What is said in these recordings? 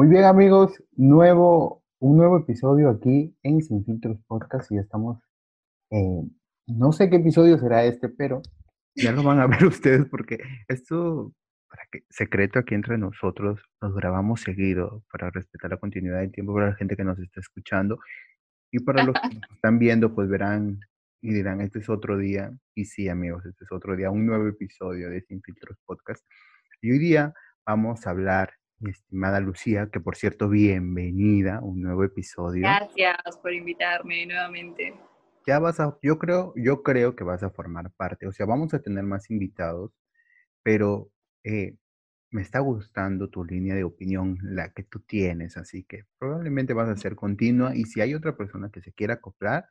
Muy bien, amigos, nuevo, un nuevo episodio aquí en Sin Filtros Podcast y estamos, eh, no sé qué episodio será este, pero ya lo van a ver ustedes porque esto, para que secreto aquí entre nosotros, nos grabamos seguido para respetar la continuidad del tiempo para la gente que nos está escuchando y para los que nos están viendo, pues verán y dirán, este es otro día. Y sí, amigos, este es otro día, un nuevo episodio de Sin Filtros Podcast. Y hoy día vamos a hablar mi estimada Lucía, que por cierto, bienvenida a un nuevo episodio. Gracias por invitarme nuevamente. Ya vas a, yo creo, yo creo que vas a formar parte, o sea, vamos a tener más invitados, pero eh, me está gustando tu línea de opinión, la que tú tienes, así que probablemente vas a ser continua y si hay otra persona que se quiera acoplar,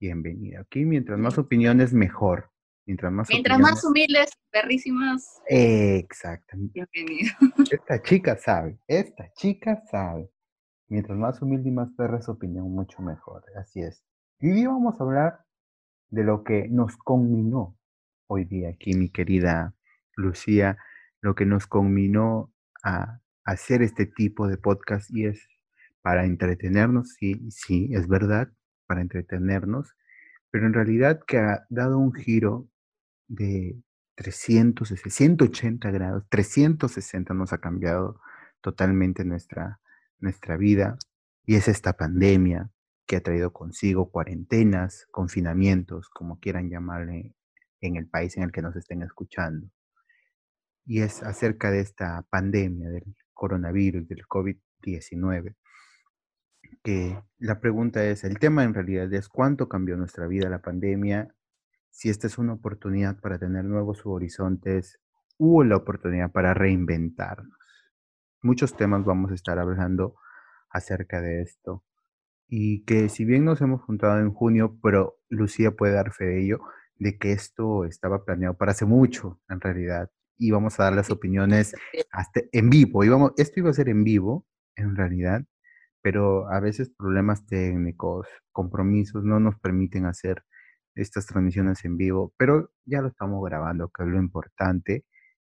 bienvenida. Aquí mientras más opiniones, mejor. Mientras más, Mientras más humildes, perrísimas. Exactamente. Esta chica sabe, esta chica sabe. Mientras más humilde y más perra su opinión, mucho mejor. Así es. Y hoy vamos a hablar de lo que nos conminó hoy día aquí, mi querida Lucía, lo que nos conminó a hacer este tipo de podcast y es para entretenernos, sí, sí, es verdad, para entretenernos, pero en realidad que ha dado un giro de 300, 180 grados, 360 nos ha cambiado totalmente nuestra, nuestra vida y es esta pandemia que ha traído consigo cuarentenas, confinamientos, como quieran llamarle en el país en el que nos estén escuchando. Y es acerca de esta pandemia del coronavirus, del COVID-19, que la pregunta es, el tema en realidad es cuánto cambió nuestra vida la pandemia si esta es una oportunidad para tener nuevos horizontes o la oportunidad para reinventarnos. Muchos temas vamos a estar hablando acerca de esto. Y que si bien nos hemos juntado en junio, pero Lucía puede dar fe de ello, de que esto estaba planeado para hace mucho, en realidad. Y vamos a dar las opiniones hasta en vivo. Esto iba a ser en vivo, en realidad, pero a veces problemas técnicos, compromisos no nos permiten hacer estas transmisiones en vivo, pero ya lo estamos grabando, que es lo importante,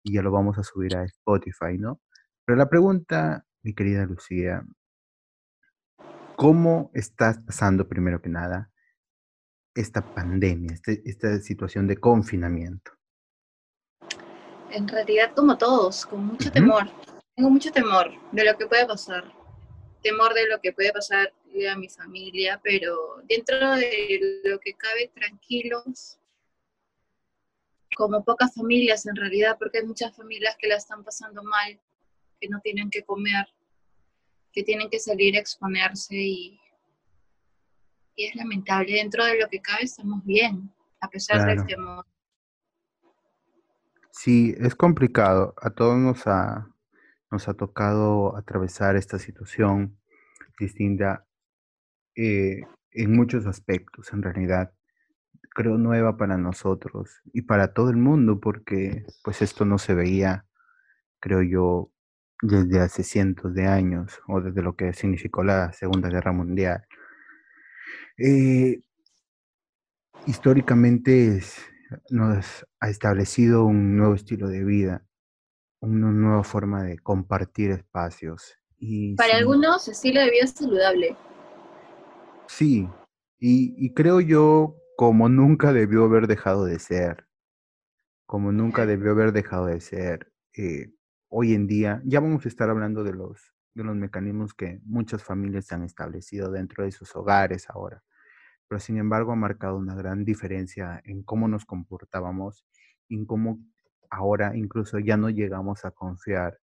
y ya lo vamos a subir a Spotify, ¿no? Pero la pregunta, mi querida Lucía, ¿cómo estás pasando primero que nada esta pandemia, este, esta situación de confinamiento? En realidad, como todos, con mucho temor. Tengo mucho temor de lo que puede pasar. Temor de lo que puede pasar a mi familia, pero dentro de lo que cabe, tranquilos, como pocas familias en realidad, porque hay muchas familias que la están pasando mal, que no tienen que comer, que tienen que salir a exponerse y, y es lamentable. Dentro de lo que cabe estamos bien, a pesar del temor. Sí, es complicado. A todos nos ha, nos ha tocado atravesar esta situación distinta eh, en muchos aspectos, en realidad, creo nueva para nosotros y para todo el mundo, porque pues esto no se veía, creo yo, desde hace cientos de años o desde lo que significó la Segunda Guerra Mundial. Eh, históricamente nos ha establecido un nuevo estilo de vida, una nueva forma de compartir espacios. Y Para algunos, estilo de vida saludable. Sí, y, creo yo como nunca debió haber dejado de ser, como nunca debió haber dejado de ser. Eh, hoy en día, ya vamos a estar hablando de los, de los mecanismos que muchas familias han establecido dentro de sus hogares ahora, pero sin embargo ha marcado una gran diferencia en cómo nos comportábamos, en cómo ahora incluso ya no llegamos a confiar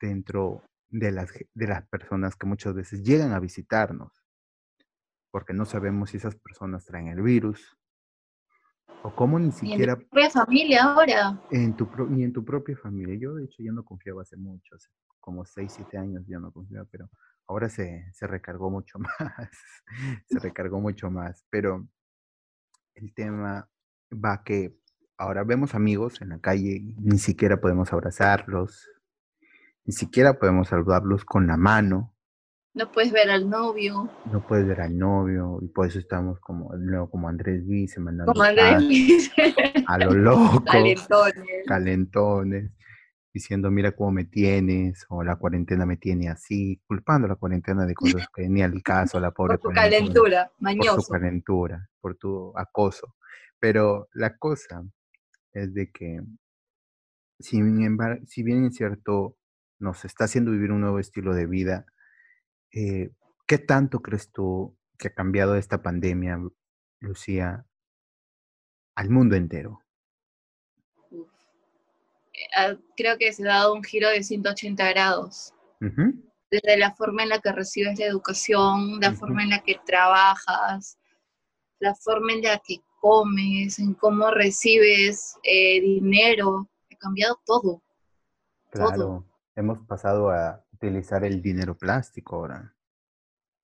dentro de las, de las personas que muchas veces llegan a visitarnos porque no sabemos si esas personas traen el virus o cómo ni siquiera... en tu propia familia ahora. En tu ni en tu propia familia. Yo, de hecho, ya no confiaba hace mucho, hace como 6, 7 años ya no confiaba, pero ahora se, se recargó mucho más, se recargó mucho más, pero el tema va que ahora vemos amigos en la calle, ni siquiera podemos abrazarlos, ni siquiera podemos saludarlos con la mano, no puedes ver al novio. No puedes ver al novio. Y por eso estamos como, como Andrés Vice, mandando como Andrés a, a lo loco. Calentones. Calentones. diciendo, mira cómo me tienes, o la cuarentena me tiene así, culpando a la cuarentena de cosas que ni al caso, la pobre por tu calentura, mañoso. Por tu calentura, por tu acoso. Pero la cosa es de que, si bien, si bien es cierto, nos está haciendo vivir un nuevo estilo de vida, eh, ¿qué tanto crees tú que ha cambiado esta pandemia, Lucía, al mundo entero? Ah, creo que se ha dado un giro de 180 grados. Desde la forma en la que recibes la educación, la forma en la que trabajas, la forma en la que comes, en cómo recibes eh, dinero, ha cambiado todo. Claro, hemos pasado a utilizar el dinero plástico ahora.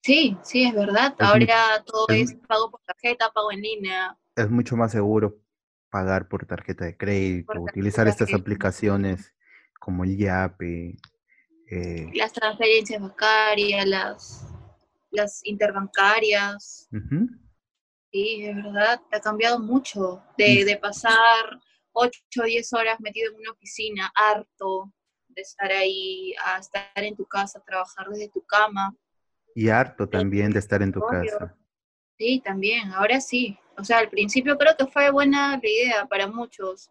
Sí, sí, es verdad. ahora todo es, pago por tarjeta, pago en línea. Es mucho más seguro pagar por tarjeta de crédito, utilizar estas aplicaciones como el YAPE. Eh las transferencias bancarias, las, las interbancarias. Sí, es verdad, ha cambiado mucho. De, de pasar 8 o 10 horas metido en una oficina, harto de estar ahí, a estar en tu casa, trabajar desde tu cama. Y harto también de estar en tu casa. Sí, también, ahora sí. O sea, al principio creo que fue buena la idea para muchos.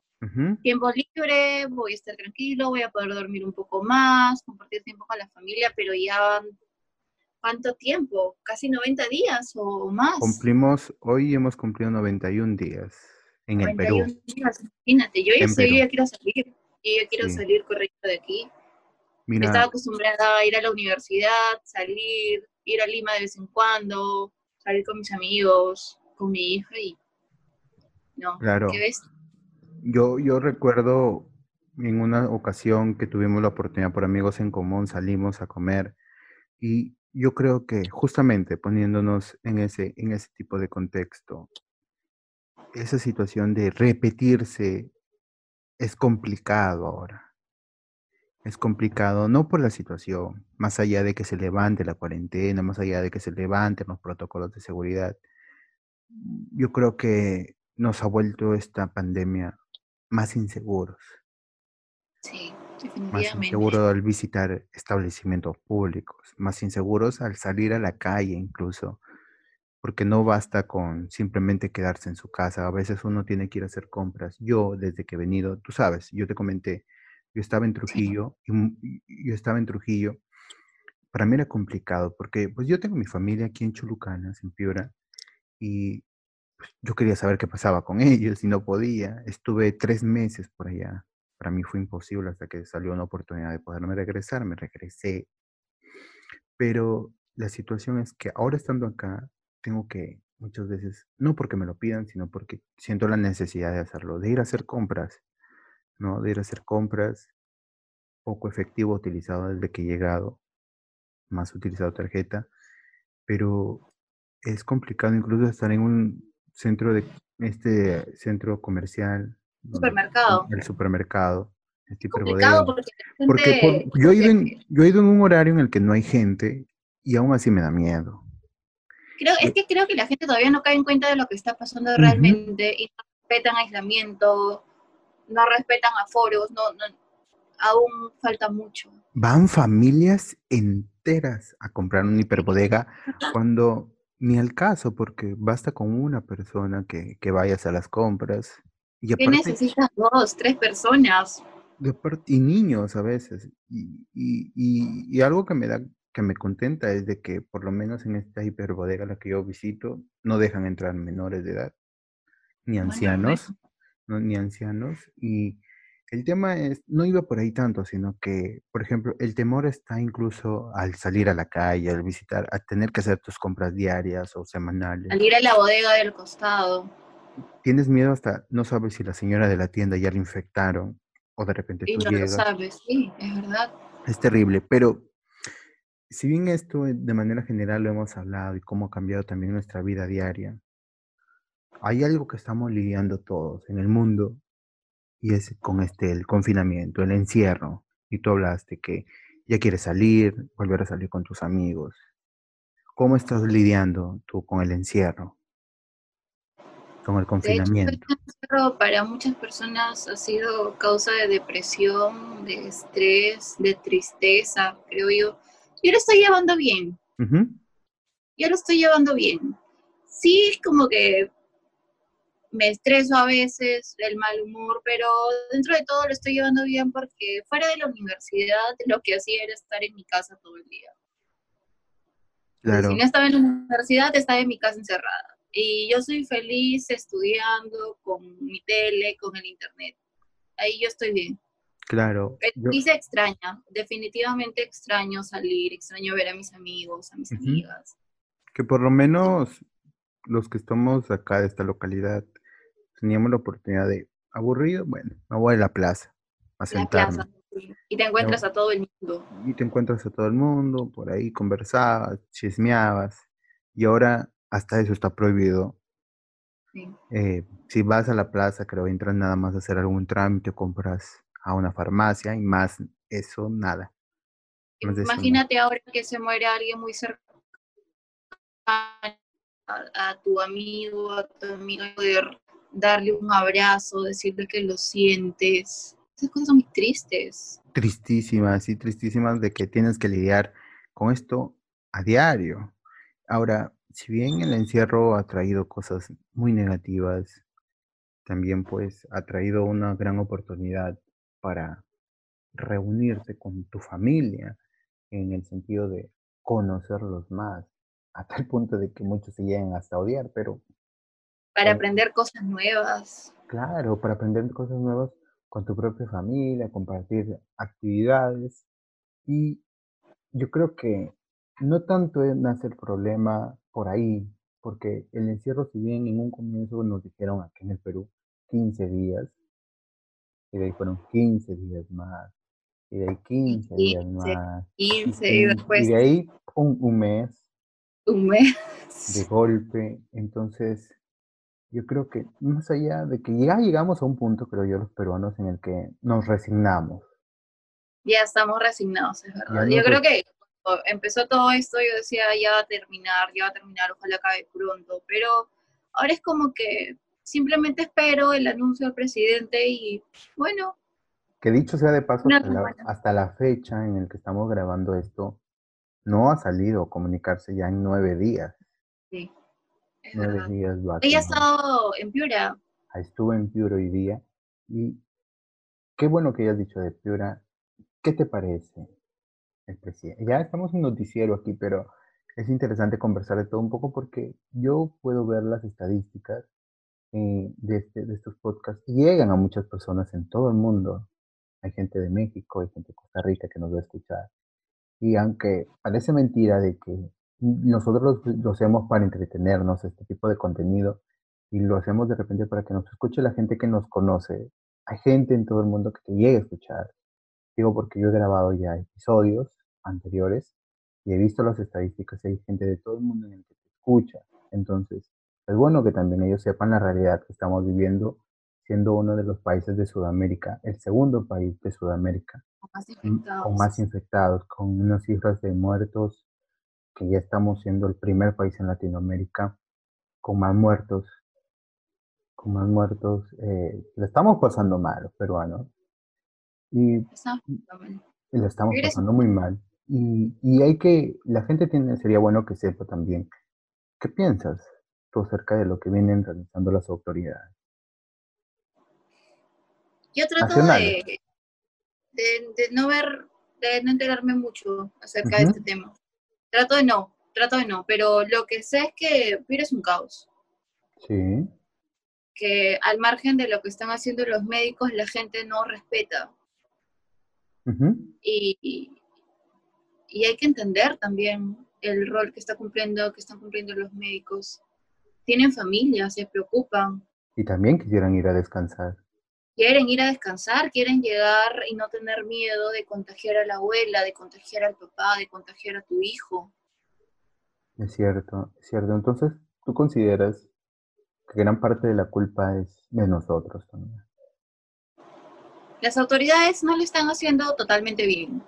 Tiempo libre, voy a estar tranquilo, voy a poder dormir un poco más, compartir tiempo con la familia, pero ya ¿cuánto tiempo? ¿Casi 90 días o más? Cumplimos, hoy hemos cumplido 91 días en el Perú. Días, imagínate, yo ya, sé, ya quiero salir, yo ya quiero salir correcto de aquí. Estaba acostumbrada a ir a la universidad, salir, ir a Lima de vez en cuando, salir con mis amigos, con mi hija y no, claro. ¿qué ves? Yo, yo recuerdo en una ocasión que tuvimos la oportunidad por amigos en común, salimos a comer y yo creo que justamente poniéndonos en ese, en ese tipo de contexto, esa situación de repetirse es complicado ahora. Es complicado no por la situación, más allá de que se levante la cuarentena, más allá de que se levanten los protocolos de seguridad, yo creo que nos ha vuelto esta pandemia más inseguros. Sí. Más inseguros al visitar establecimientos públicos, más inseguros al salir a la calle incluso, porque no basta con simplemente quedarse en su casa, a veces uno tiene que ir a hacer compras. Yo, desde que he venido, tú sabes, yo te comenté, yo estaba en Trujillo, yo estaba en Trujillo, para mí era complicado, porque pues yo tengo mi familia aquí en Chulucanas, en Piura, y pues, yo quería saber qué pasaba con ellos y no podía. Estuve tres meses por allá. Para mí fue imposible hasta que salió una oportunidad de poderme regresar. Me regresé. Pero la situación es que ahora estando acá, tengo que muchas veces, no porque me lo pidan, sino porque siento la necesidad de hacerlo, de ir a hacer compras, ¿no? De ir a hacer compras, poco efectivo utilizado desde que he llegado, más utilizado tarjeta, pero es complicado incluso estar en un centro de este centro comercial. Supermercado. El supermercado. Este complicado porque, yo, he ido en, yo he ido en un horario en el que no hay gente y aún así me da miedo. Creo, es que creo que la gente todavía no cae en cuenta de lo que está pasando realmente y no respetan aislamiento, no respetan aforos, no, no, aún falta mucho. Van familias enteras a comprar un hiperbodega cuando ni al caso, porque basta con una persona que, que vayas a las compras. Y ¿Qué necesitas dos, tres personas? y niños a veces. Y, y, y, algo que me da, que me contenta es de que por lo menos en esta hiperbodega la que yo visito, no dejan entrar menores de edad, ni ancianos, no, ni ancianos. Y el tema es, no iba por ahí tanto, sino que, por ejemplo, el temor está incluso al salir a la calle, al visitar, a tener que hacer tus compras diarias o semanales. Al ir a la bodega del costado. Tienes miedo hasta, no sabes si la señora de la tienda ya la infectaron o de repente tú no llegas. Lo sabes, sí, es verdad. Es terrible, pero si bien esto de manera general lo hemos hablado y cómo ha cambiado también nuestra vida diaria, hay algo que estamos lidiando todos en el mundo y es con este, el confinamiento, el encierro. Y tú hablaste que ya quieres salir, volver a salir con tus amigos. ¿Cómo estás lidiando tú con el encierro? Con el confinamiento. para muchas personas ha sido causa de depresión, de estrés, de tristeza, creo yo. Yo lo estoy llevando bien. Yo lo estoy llevando bien. Sí, como que me estreso a veces, el mal humor, pero dentro de todo lo estoy llevando bien porque fuera de la universidad lo que hacía era estar en mi casa todo el día. Claro. Si no estaba en la universidad, estaba en mi casa encerrada. Y yo soy feliz estudiando con mi tele, con el internet. Ahí yo estoy bien. Claro. Pero sí se extraña, definitivamente extraño salir, extraño ver a mis amigos, a mis amigas. Que por lo menos los que estamos acá de esta localidad teníamos la oportunidad de, aburrido, bueno, me voy a la plaza a sentarme. Y te encuentras a todo el mundo. Y te encuentras a todo el mundo, por ahí conversabas, chismeabas. Y ahora hasta eso está prohibido. Eh, si vas a la plaza, creo, entras nada más a hacer algún trámite, compras a una farmacia y más eso, nada. Imagínate ahora que se muere alguien muy cercano a, tu amigo, a tu amigo, poder darle un abrazo, decirle que lo sientes. Esas cosas son muy tristes. Tristísimas, sí, tristísimas de que tienes que lidiar con esto a diario. Ahora, si bien el encierro ha traído cosas muy negativas, también pues ha traído una gran oportunidad para reunirte con tu familia en el sentido de conocerlos más, a tal punto de que muchos se lleguen hasta odiar, pero... Para aprender cosas nuevas. Claro, para aprender cosas nuevas con tu propia familia, compartir actividades. Y yo creo que no tanto nace el problema por ahí, porque el encierro, si bien en un comienzo nos dijeron aquí en el Perú 15 días, y de ahí fueron 15 días más, y de ahí 15, días más, 15 y, después. Y de ahí un, un mes. Un mes. De golpe. Entonces, yo creo que más allá de que ya llegamos a un punto, creo yo, los peruanos, en el que nos resignamos. Ya estamos resignados, es verdad. Yo creo que empezó todo esto, yo decía, ya va a terminar, ya va a terminar, ojalá acabe pronto, pero ahora es como que simplemente espero el anuncio del presidente y bueno. Que dicho sea de paso, hasta la, fecha en el que estamos grabando esto, no ha salido a comunicarse ya en nueve días. Sí. nueve días. Ella ha estado en Piura. Estuve en Piura hoy día y qué bueno que hayas dicho de Piura. ¿Qué te parece el presidente? Ya estamos en noticiero aquí, pero es interesante conversar de todo un poco porque yo puedo ver las estadísticas eh, de, este, de estos podcasts llegan a muchas personas en todo el mundo. Hay gente de México, hay gente de Costa Rica que nos va a escuchar. Y aunque parece mentira de que nosotros lo, hacemos para entretenernos, este tipo de contenido, y lo hacemos de repente para que nos escuche la gente que nos conoce, hay gente en todo el mundo que te llegue a escuchar. Digo porque yo he grabado ya episodios anteriores y he visto las estadísticas y hay gente de todo el mundo en el que te escucha. Entonces, es bueno que también ellos sepan la realidad que estamos viviendo, siendo uno de los países de Sudamérica, el segundo país de Sudamérica, con más infectados, con unas cifras de muertos que ya estamos siendo el primer país en Latinoamérica con más muertos, con más muertos. Eh, le estamos pasando mal los peruanos. Y, le estamos pasando muy mal. Y, y, hay que, la gente tiene, sería bueno que sepa también, ¿qué piensas? acerca de lo que vienen realizando las autoridades. Yo trato de, de, no ver, de no enterarme mucho acerca de este tema. Trato de no, trato de no, pero lo que sé es que Pira es un caos. Sí. Que al margen de lo que están haciendo los médicos, la gente no respeta. y, y hay que entender también el rol que está cumpliendo, que están cumpliendo los médicos tienen familia, se preocupan. Y también quisieran ir a descansar. Quieren ir a descansar, quieren llegar y no tener miedo de contagiar a la abuela, de contagiar al papá, de contagiar a tu hijo. Es cierto, es cierto. Entonces, ¿tú consideras que gran parte de la culpa es de nosotros también? Las autoridades no lo están haciendo totalmente bien.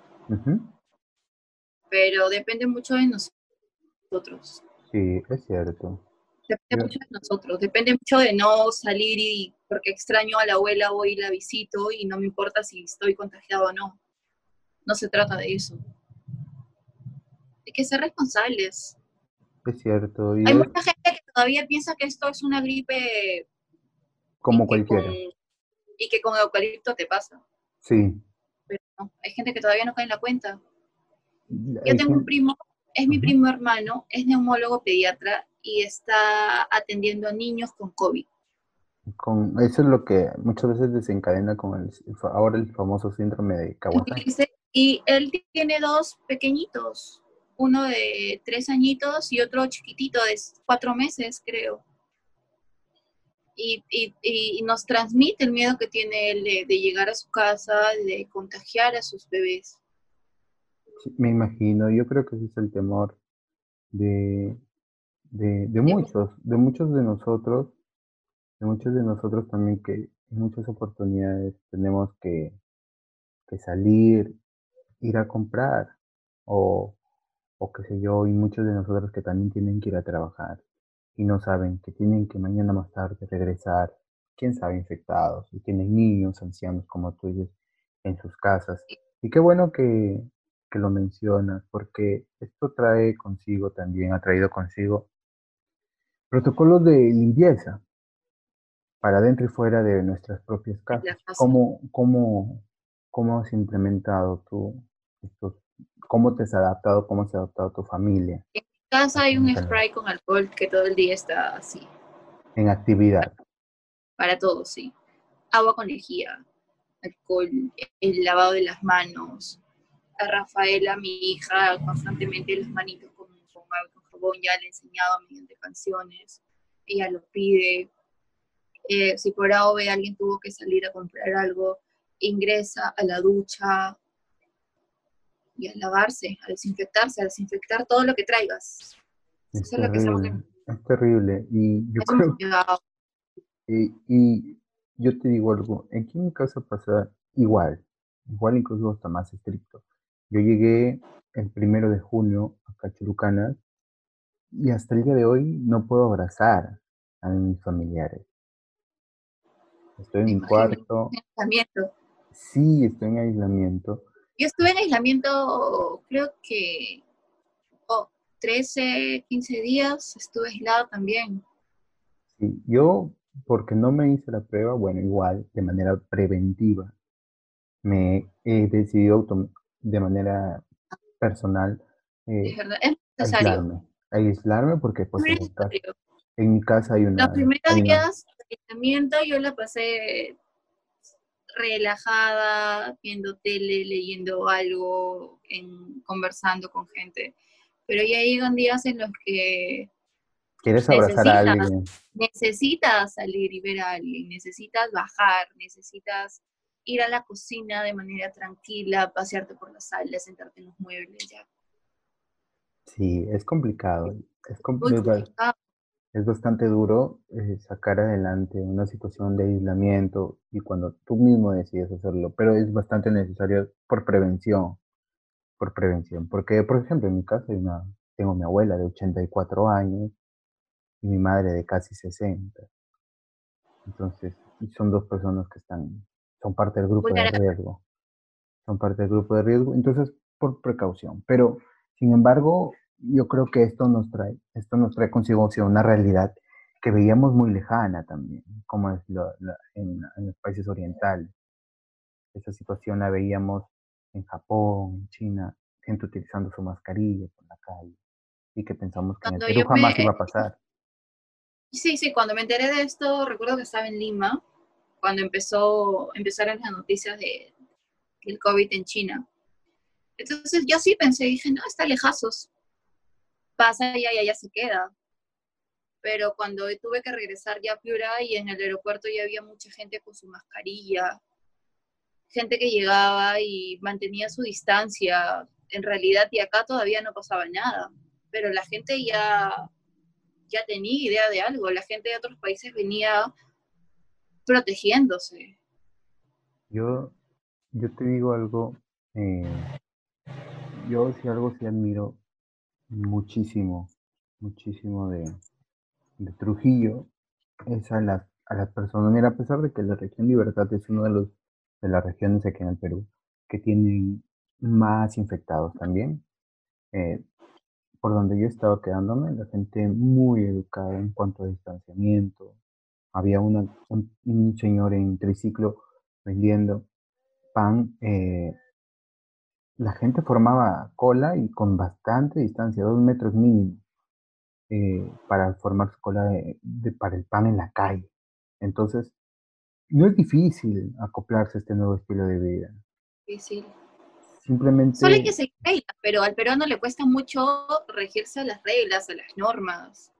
Pero depende mucho de nosotros. Sí, es cierto. Depende mucho de nosotros, depende mucho de no salir y porque extraño a la abuela voy y la visito y no me importa si estoy contagiado o no. No se trata de eso. Hay que ser responsables. Es cierto. Hay mucha gente que todavía piensa que esto es una gripe como cualquiera. y que con eucalipto te pasa. Sí. Pero no, hay gente que todavía no cae en la cuenta. Yo tengo un primo, es mi primo hermano, es neumólogo pediatra y está atendiendo a niños con COVID. Con, eso es lo que muchas veces desencadena con el, ahora el famoso síndrome de Kawasaki. Y él tiene dos pequeñitos, uno de tres añitos y otro chiquitito de cuatro meses, creo. Y, y, nos transmite el miedo que tiene él de, de, llegar a su casa, de contagiar a sus bebés. Me imagino, yo creo que ese es el temor de, de, de muchos, de muchos de nosotros, de muchos de nosotros también que en muchas oportunidades tenemos que, que salir, ir a comprar o, o qué sé yo, y muchos de nosotros que también tienen que ir a trabajar y no saben que tienen que mañana más tarde regresar, quién sabe, infectados, y tienen niños, ancianos, como tú dices, en sus casas. Y qué bueno que, que lo mencionas, porque esto trae consigo también, ha traído consigo Protocolos de limpieza para dentro y fuera de nuestras propias casas. ¿Cómo, cómo, cómo has implementado tú estos, cómo te has adaptado, cómo se ha adaptado tu familia? En mi casa hay un spray con alcohol que todo el día está así. En actividad. Para todos, sí. Agua con lejía, alcohol, el lavado de las manos. A Rafaela, mi hija, constantemente las manitos con, con, con ya le he enseñado mediante canciones, ella lo pide. Eh, si por A o B alguien tuvo que salir a comprar algo, ingresa a la ducha y a lavarse, a desinfectarse, a desinfectar todo lo que traigas. Es, terrible, es terrible. Y yo creo, y, y, yo te digo algo, aquí en mi casa pasa igual, igual incluso hasta más estricto. Yo llegué el primero de junio a Cachurucanas y hasta el día de hoy no puedo abrazar a mis familiares. Estoy en mi cuarto. aislamiento. Sí, estoy en aislamiento. Yo estuve en aislamiento, creo que oh, 13, 15 días, estuve aislado también. Sí, yo, porque no me hice la prueba, bueno, igual, de manera preventiva, me he decidido de manera personal eh, es verdad, es necesario aislarme porque pues en mi, casa, hay una... Los primeros días de aislamiento yo la pasé relajada, viendo tele, leyendo algo, en, conversando con gente. Pero ya llegan días en los que... Quieres abrazar a alguien. Necesitas salir y ver a alguien, necesitas bajar, necesitas ir a la cocina de manera tranquila, pasearte por la sala, sentarte en los muebles, ya Sí, es complicado. Es, complicado. es bastante duro eh, sacar adelante una situación de aislamiento y cuando tú mismo decides hacerlo, pero es bastante necesario por prevención, por prevención. Porque, por ejemplo, en mi casa hay una, tengo mi abuela de 84 años y mi madre de casi 60. Entonces, son dos personas que están, son parte del grupo de riesgo. Son parte del grupo de riesgo, entonces, por precaución. Pero sin embargo, yo creo que esto nos trae, esto nos trae consigo una realidad que veíamos muy lejana también, como es en, los países orientales. Esa situación la veíamos en Japón, en China, gente utilizando su mascarilla por la calle y que pensamos que en el Perú jamás iba a pasar. Sí, sí, cuando me enteré de esto, recuerdo que estaba en Lima, cuando empezó, empezaron las noticias de, del COVID en China. Entonces yo sí pensé, dije, no, está lejazos. Pasa y ya, ya se queda. Pero cuando tuve que regresar ya a Piura y en el aeropuerto ya había mucha gente con su mascarilla, gente que llegaba y mantenía su distancia, en realidad, y acá todavía no pasaba nada. Pero la gente ya, ya tenía idea de algo, la gente de otros países venía protegiéndose. Yo, yo te digo algo, eh, yo si algo sí admiro muchísimo, muchísimo de, de Trujillo es a las, a las personas, mira, a pesar de que la región Libertad es una de, los, de las regiones aquí en el Perú que tienen más infectados también, eh, por donde yo estaba quedándome, la gente muy educada en cuanto a distanciamiento. Había una, un, señor en triciclo vendiendo pan. Eh, la gente formaba cola y con bastante distancia, dos metros mínimo. Eh, para formar su cola de, para el pan en la calle. Entonces, no es difícil acoplarse a este nuevo estilo de vida. Difícil. Simplemente... Solo hay que seguir pero al peruano le cuesta mucho regirse a las reglas, a las normas.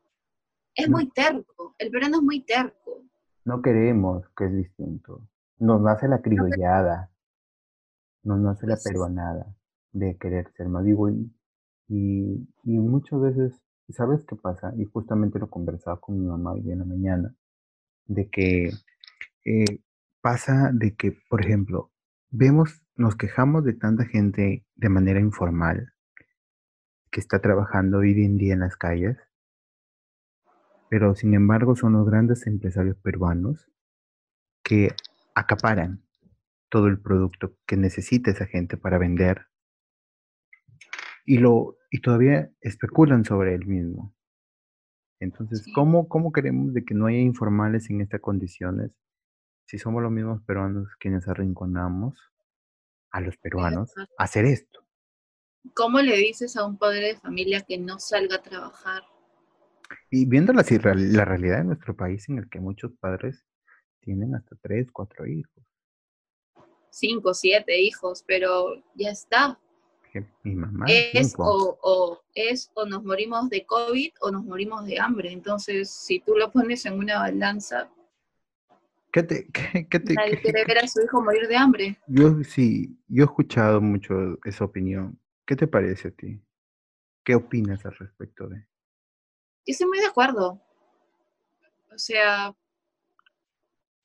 Es muy terco, el peruano es muy terco. No queremos que es distinto. Nos nace la criollada, nos nace la pues peruanada de querer ser más. Digo, y, y muchas veces ¿Sabes qué pasa? Y justamente lo conversaba con mi mamá hoy en la mañana, de que eh, pasa de que, por ejemplo, vemos, nos quejamos de tanta gente de manera informal que está trabajando hoy en día en las calles, pero sin embargo son los grandes empresarios peruanos que acaparan todo el producto que necesita esa gente para vender y, lo, y todavía especulan sobre el mismo. Entonces, ¿cómo, ¿cómo queremos de que no haya informales en estas condiciones si somos los mismos peruanos quienes arrinconamos a los peruanos a hacer esto? ¿Cómo le dices a un padre de familia que no salga a trabajar? Y viendo la, la realidad de nuestro país en el que muchos padres tienen hasta tres, cuatro hijos. Cinco, siete hijos, pero ya está mi mamá. Es o, es o nos morimos de COVID o nos morimos de hambre. Entonces, si tú lo pones en una balanza, ¿Qué te, qué, te, nadie quiere ver a su hijo morir de hambre. Yo sí, yo he escuchado mucho esa opinión. ¿Qué te parece a ti? ¿Qué opinas al respecto de? Yo estoy muy de acuerdo. O sea,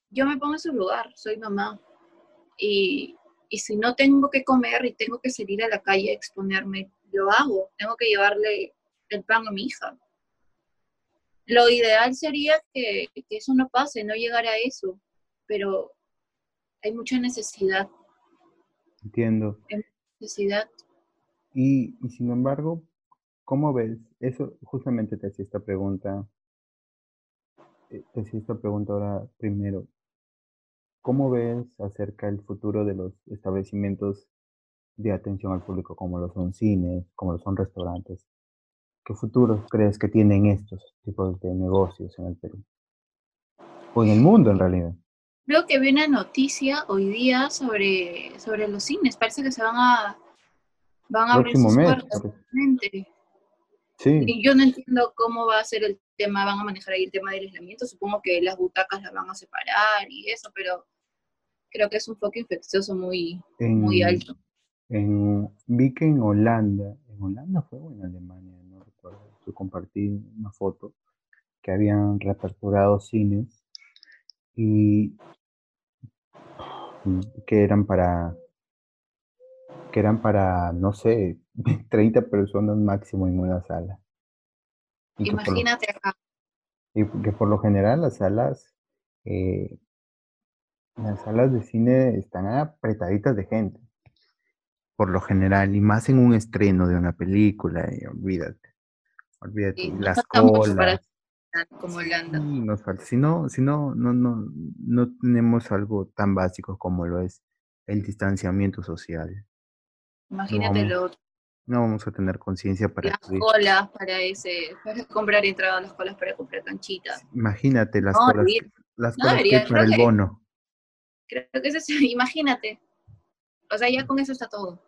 yo me pongo en su lugar, soy mamá. Y y si no tengo que comer y tengo que salir a la calle a exponerme, lo hago. Tengo que llevarle el pan a mi hija. Lo ideal sería que, eso no pase, no llegara a eso, pero hay mucha necesidad. Entiendo. Hay necesidad. Y, y sin embargo, ¿cómo ves? Eso justamente te hacía esta pregunta. Eh, te hacía esta pregunta ahora primero. ¿Cómo ves acerca del futuro de los establecimientos de atención al público como lo son cines, como lo son restaurantes? ¿Qué futuro crees que tienen estos tipos de negocios en el Perú? O en el mundo en realidad. Creo que vi una noticia hoy día sobre, sobre los cines. Parece que se van a, van a abrir sus puertas. Sí. Y yo no entiendo cómo va a ser el tema, van a manejar ahí el tema del aislamiento. Supongo que las butacas las van a separar y eso, pero creo que es un foco infeccioso muy, muy alto. En, vi que en Holanda, en Holanda fue o en Alemania, no recuerdo, yo compartí una foto que habían reaperturado cines y que eran para que eran para, no sé, 30 personas máximo en una sala. Imagínate acá. Y que por lo general las salas eh, las salas de cine están apretaditas de gente, por lo general, y más en un estreno de una película, y olvídate, olvídate, las colas. Como Holanda. nos falta. Si no, si no, no, no, no tenemos algo tan básico como lo es el distanciamiento social. Imagínate no lo No vamos a tener conciencia para las colas para ese, para comprar entradas, las colas para comprar canchitas. Imagínate las colas, las colas que para el bono. Creo que eso es, imagínate. O sea, ya con eso está todo.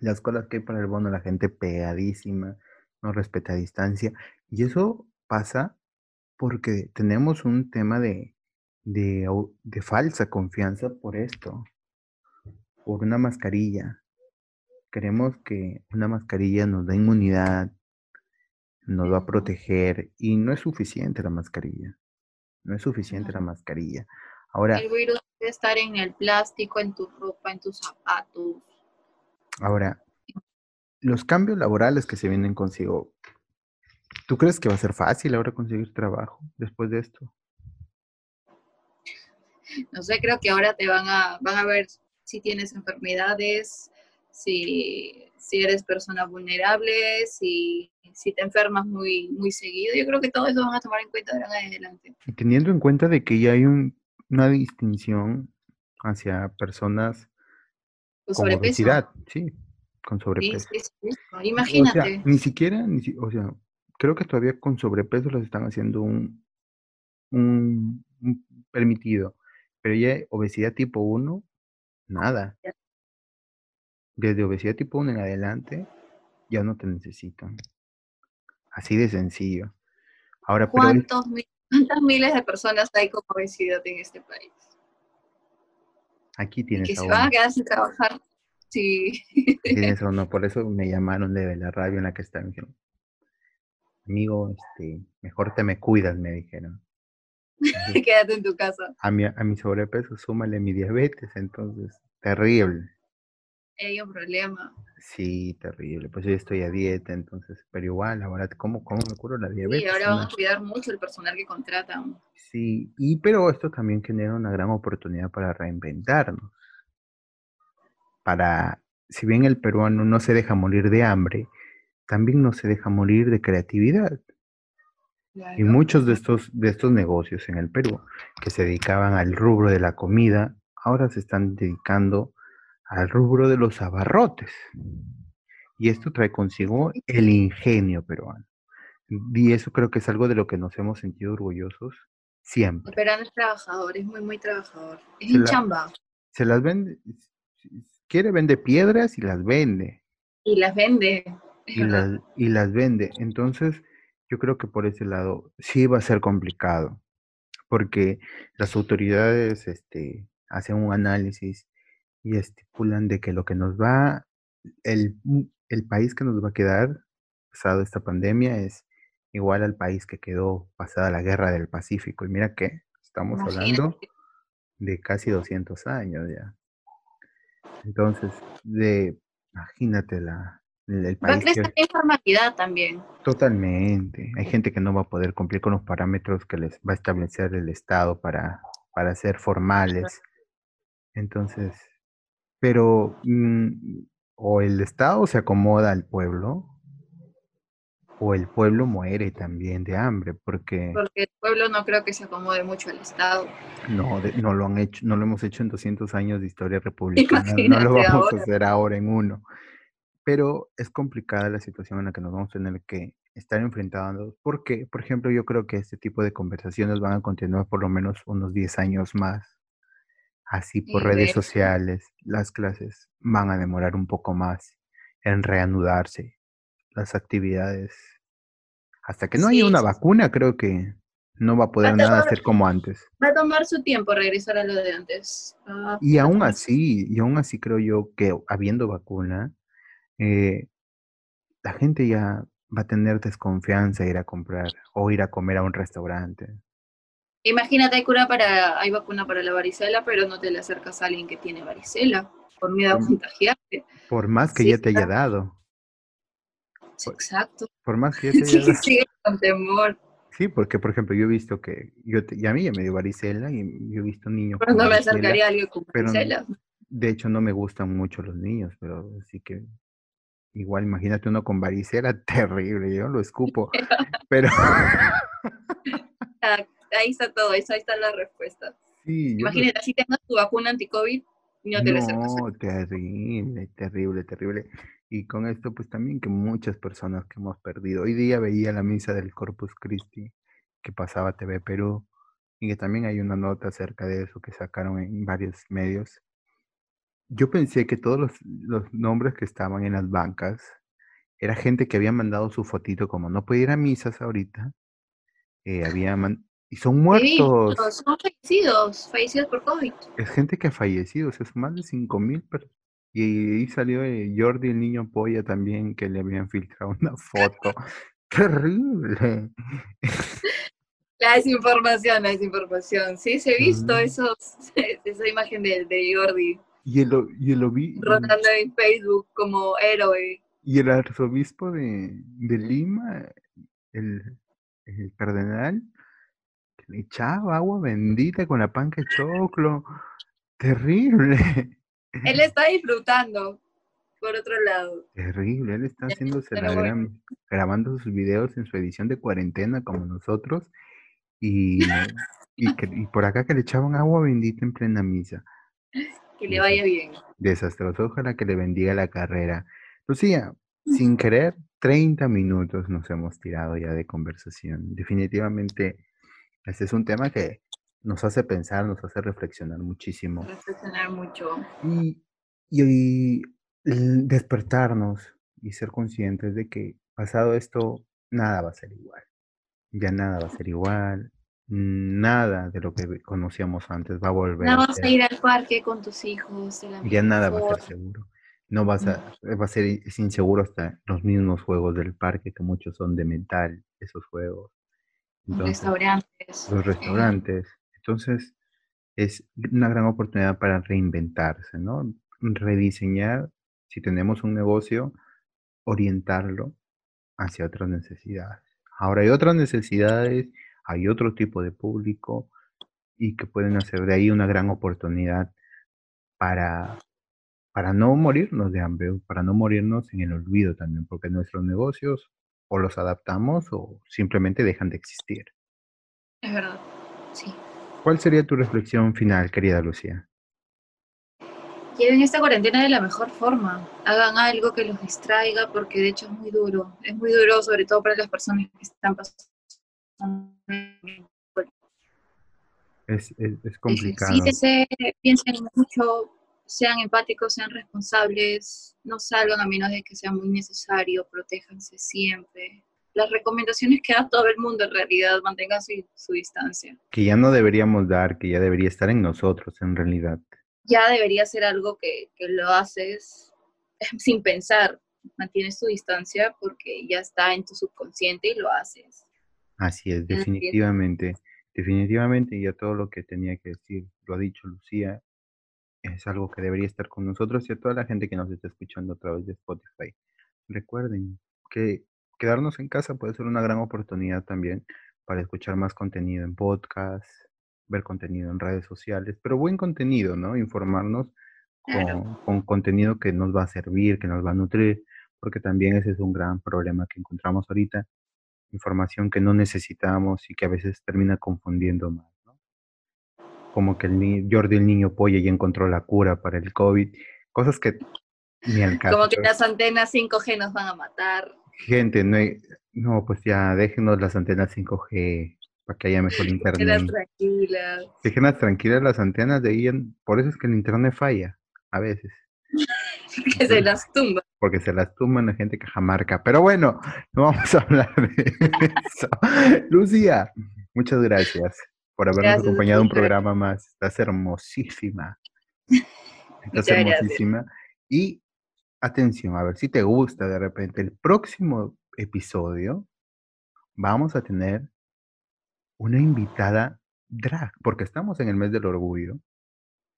Las colas que hay para el bono, la gente pegadísima, no respeta distancia. Y eso pasa porque tenemos un tema de, de, de falsa confianza por esto, por una mascarilla. Queremos que una mascarilla nos da inmunidad, nos va a proteger y no es suficiente la mascarilla. No es suficiente la mascarilla. Ahora, el virus debe estar en el plástico, en tu ropa, en tus zapatos. Ahora, los cambios laborales que se vienen consigo, ¿Tú crees que va a ser fácil ahora conseguir trabajo después de esto? No sé, creo que ahora te van a, van a ver si tienes enfermedades, si, si eres persona vulnerable, si, si te enfermas muy, muy seguido. Yo creo que todo eso van a tomar en cuenta de ahora en adelante. Y teniendo en cuenta de que ya hay una distinción hacia personas con, obesidad, sí, con sobrepeso. Sí, sí, Imagínate. ni siquiera, ni, o sea, creo que todavía con sobrepeso les están haciendo un, un, permitido, pero ya obesidad tipo 1, nada. Desde obesidad tipo 1 en adelante, ya no te necesitan. Así de sencillo. Ahora, ¿Cuántos, ¿Cuántas miles de personas hay con obesidad en este país? Aquí tienes que se van a quedar sin trabajar. Sí. Tienes uno, por eso me llamaron de la radio en la que están. Me amigo, este, mejor te me cuidas, me dijeron. Quédate en tu casa. A mi, a mi sobrepeso, súmale mi diabetes, entonces, terrible. Hay un problema. Sí, terrible. Pues yo estoy a dieta, entonces, pero igual, ahora, ¿cómo, cómo me curo la diabetes? Y ahora vamos a cuidar mucho el personal que contratan. Sí, y pero esto también genera una gran oportunidad para reinventarnos. Para, si bien el peruano no se deja morir de hambre, también no se deja morir de creatividad. Y muchos de estos, de estos negocios en el Perú que se dedicaban al rubro de la comida, ahora se están dedicando al rubro de los abarrotes. Y esto trae consigo el ingenio peruano. Y eso creo que es algo de lo que nos hemos sentido orgullosos siempre. El peruano es trabajador, es muy, muy trabajador. Es un chamba. Se las vende, quiere vende piedras y las vende. Y las vende. Y las, y las vende. Entonces, yo creo que por ese lado sí va a ser complicado, porque las autoridades este, hacen un análisis y estipulan de que lo que nos va, el, el país que nos va a quedar pasado esta pandemia es igual al país que quedó pasada la guerra del Pacífico. Y mira que estamos hablando de casi 200 años ya. Entonces, de, imagínate la, el, país. Va a crecer la informalidad también. Totalmente. Hay gente que no va a poder cumplir con los parámetros que les va a establecer el Estado para, para ser formales. Entonces, pero mm, o el Estado se acomoda al pueblo, o el pueblo muere también de hambre, porque... Porque el pueblo no creo que se acomode mucho al Estado. No, no lo han hecho, no lo hemos hecho en 200 años de historia republicana, no lo vamos a hacer ahora en uno. Pero es complicada la situación en la que nos vamos a tener que estar enfrentando, porque, por ejemplo, yo creo que este tipo de conversaciones van a continuar por lo menos unos 10 años más así por redes sociales, las clases van a demorar un poco más en reanudarse las actividades. Hasta que no haya una vacuna, creo que no va a poder nada ser como antes. Va a tomar su tiempo regresar a lo de antes. Ah, y aún así, y aún así creo yo que habiendo vacuna, eh, la gente ya va a tener desconfianza ir a comprar o ir a comer a un restaurante. Imagínate, hay cura para, hay vacuna para la varicela, pero no te le acercas a alguien que tiene varicela, por miedo a contagiarte. Por más que ya te haya dado. exacto. Por más que ya te haya dado. Sí, con temor. Sí, porque por ejemplo yo he visto que, yo y a mí ya me dio varicela y yo he visto niños Pero no me acercaría a alguien con varicela. de hecho no me gustan mucho los niños, pero sí que igual imagínate uno con varicela, terrible, yo lo escupo, pero ahí está todo, ahí está la respuesta. Imagínate, si tengas tu vacuna anti-COVID, no te No, terrible, terrible, terrible. Y con esto, pues también que muchas personas que hemos perdido. Hoy día veía la misa del Corpus Christi que pasaba TV Perú y que también hay una nota acerca de eso que sacaron en varios medios. Yo pensé que todos los, los nombres que estaban en las bancas era gente que había mandado su fotito, como no puede ir a misas ahorita, eh, había y son muertos. son fallecidos, fallecidos por COVID. Es gente que ha fallecido, o sea, son más de 5 mil personas. Y ahí salió eh, Jordi, el niño polla, también, que le habían filtrado una foto. Terrible. La desinformación, la desinformación. Sí, se ha visto esos, esa imagen de, de Jordi. Y el, y lo vi. Rondando en Facebook como héroe. Y el arzobispo de, de Lima el, el cardenal echaba agua bendita con la panca de choclo. Terrible. Él está disfrutando, por otro lado. Terrible, él está haciéndose la grabando sus videos en su edición de cuarentena como nosotros y, y, y por acá que le echaban agua bendita en plena misa. Que le vaya bien. Desastroso, ojalá que le bendiga la carrera. Lucía, sin querer, 30 minutos nos hemos tirado ya de conversación. Definitivamente, este es un tema que nos hace pensar, nos hace reflexionar muchísimo. Reflexionar mucho. Y, y, despertarnos y ser conscientes de que pasado esto, nada va a ser igual. Ya nada va a ser igual. Nada de lo que conocíamos antes va a volver. No vas a ir al parque con tus hijos. ya nada va a ser seguro. No vas a, va a ser es inseguro hasta los mismos juegos del parque, que muchos son de metal, esos juegos. Los restaurantes. Los restaurantes. Entonces, es una gran oportunidad para reinventarse, ¿no? Rediseñar, si tenemos un negocio, orientarlo hacia otras necesidades. Ahora hay otras necesidades hay otro tipo de público y que pueden hacer de ahí una gran oportunidad para, para no morirnos de hambre, para no morirnos en el olvido también, porque nuestros negocios o los adaptamos o simplemente dejan de existir. Es verdad, sí. ¿Cuál sería tu reflexión final, querida Lucía? Lleven esta cuarentena de la mejor forma. Hagan algo que los distraiga, porque de hecho es muy duro. Es muy duro, sobre todo para las personas que están pasando es, es, complicado. Sí, piensen mucho, sean empáticos, sean responsables, no salgan a menos de que sea muy necesario, protéjanse siempre. Las recomendaciones que da todo el mundo en realidad, mantengan su, distancia. Que ya no deberíamos dar, que ya debería estar en nosotros en realidad. Ya debería ser algo que, que lo haces sin pensar, mantienes tu distancia porque ya está en tu subconsciente y lo haces. Así es, definitivamente, definitivamente ya todo lo que tenía que decir lo ha dicho Lucía, es algo que debería estar con nosotros y a toda la gente que nos está escuchando a través de Spotify. Recuerden que quedarnos en casa puede ser una gran oportunidad también para escuchar más contenido en podcast, ver contenido en redes sociales, pero buen contenido, ¿no? Informarnos con, con, contenido que nos va a servir, que nos va a nutrir, porque también ese es un gran problema que encontramos ahorita, información que no necesitamos y que a veces termina confundiendo más. Como que el Jordi el niño polla ya encontró la cura para el COVID, cosas que ni al caso. Como que las antenas 5G nos van a matar. Gente, no, no pues ya déjenos las antenas 5G para que haya mejor internet. Déjenas tranquilas. Tranquilas las antenas de ahí, por eso es que el internet falla, a veces. que se las tumba. Porque se las tumban la gente cajamarca. Pero bueno, no vamos a hablar de eso. Lucía, muchas gracias por habernos acompañado un programa más. Estás hermosísima. Estás hermosísima. Y atención, a ver si te gusta de repente. El próximo episodio vamos a tener una invitada drag, porque estamos en el mes del orgullo,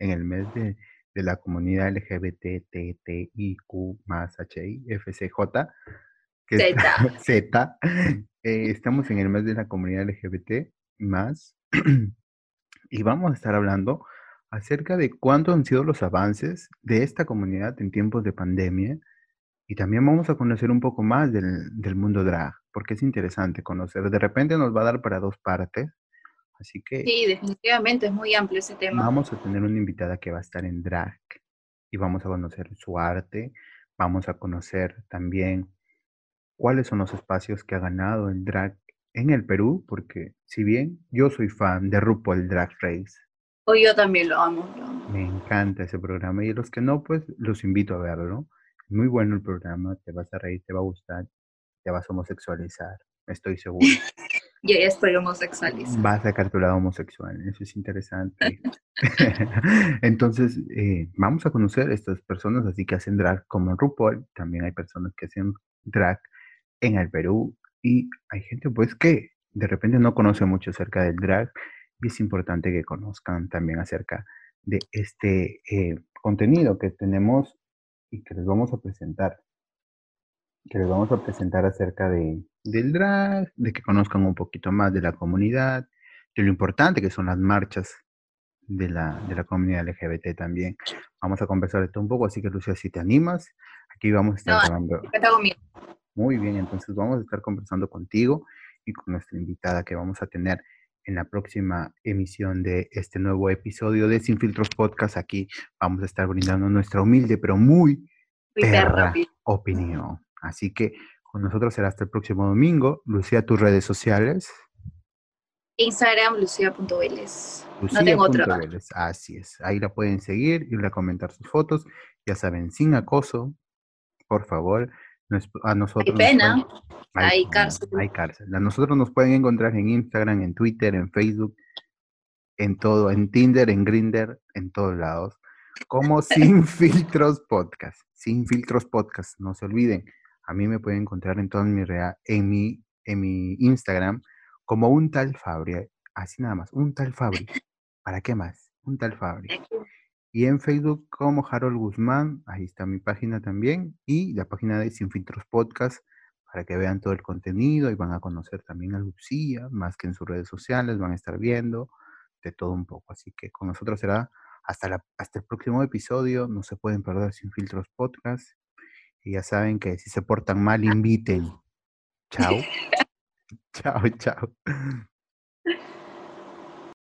en el mes de de la comunidad LGBTTIQ más HI, FCJ, que Z. Z. Eh, estamos en el mes de la comunidad LGBT más y vamos a estar hablando acerca de cuánto han sido los avances de esta comunidad en tiempos de pandemia y también vamos a conocer un poco más del, del mundo drag, porque es interesante conocer. De repente nos va a dar para dos partes, Así que... Sí, definitivamente es muy amplio ese tema. Vamos a tener una invitada que va a estar en drag y vamos a conocer su arte, vamos a conocer también cuáles son los espacios que ha ganado el drag en el Perú, porque si bien yo soy fan de RuPaul Drag Race, o yo también lo amo, Me encanta ese programa y los que no, pues los invito a verlo. Muy bueno el programa, te vas a reír, te va a gustar, te vas a homosexualizar, estoy seguro. Yo ya estoy homosexualizada. Va a sacar tu lado homosexual, eso es interesante. Entonces, eh, vamos a conocer a estas personas así que hacen drag como en RuPaul. También hay personas que hacen drag en el Perú y hay gente pues que de repente no conoce mucho acerca del drag y es importante que conozcan también acerca de este eh, contenido que tenemos y que les vamos a presentar. que les vamos a presentar acerca de, del drag, de que conozcan un poquito más de la comunidad, de lo importante que son las marchas de la, de la comunidad LGBT también. Vamos a conversar de todo un poco, así que Lucia, si te animas, aquí vamos a estar hablando. Muy bien, entonces vamos a estar conversando contigo y con nuestra invitada que vamos a tener en la próxima emisión de este nuevo episodio de Sin Filtros Podcast. Aquí vamos a estar brindando nuestra humilde pero muy perra opinión. Así que con nosotros será hasta el próximo domingo. Lucía, tus redes sociales. Instagram, lucia.veles. No tengo otro. Así es. Ahí la pueden seguir, y a comentar sus fotos. Ya saben, sin acoso, por favor. A nosotros. Hay pena. Hay, cárcel. Hay cárcel. A nosotros nos pueden encontrar en Instagram, en Twitter, en Facebook, en todo, en Tinder, en Grinder, en todos lados. Como Sin Filtros Podcast. Sin Filtros Podcast. No se olviden. A mí me pueden encontrar en todo mi, en mi, en mi Instagram como un tal Fabri, así nada más, un tal Fabri. ¿Para qué más? Un tal Fabri. Y en Facebook como Harold Guzmán, ahí está mi página también, y la página de Sin Filtros Podcast, para que vean todo el contenido y van a conocer también a Lucía, más que en sus redes sociales, van a estar viendo de todo un poco. Así que con nosotros será hasta, la, hasta el próximo episodio, no se pueden perder Sin Filtros Podcast. Y ya saben que si se portan mal, inviten. Chao. Chao, chao.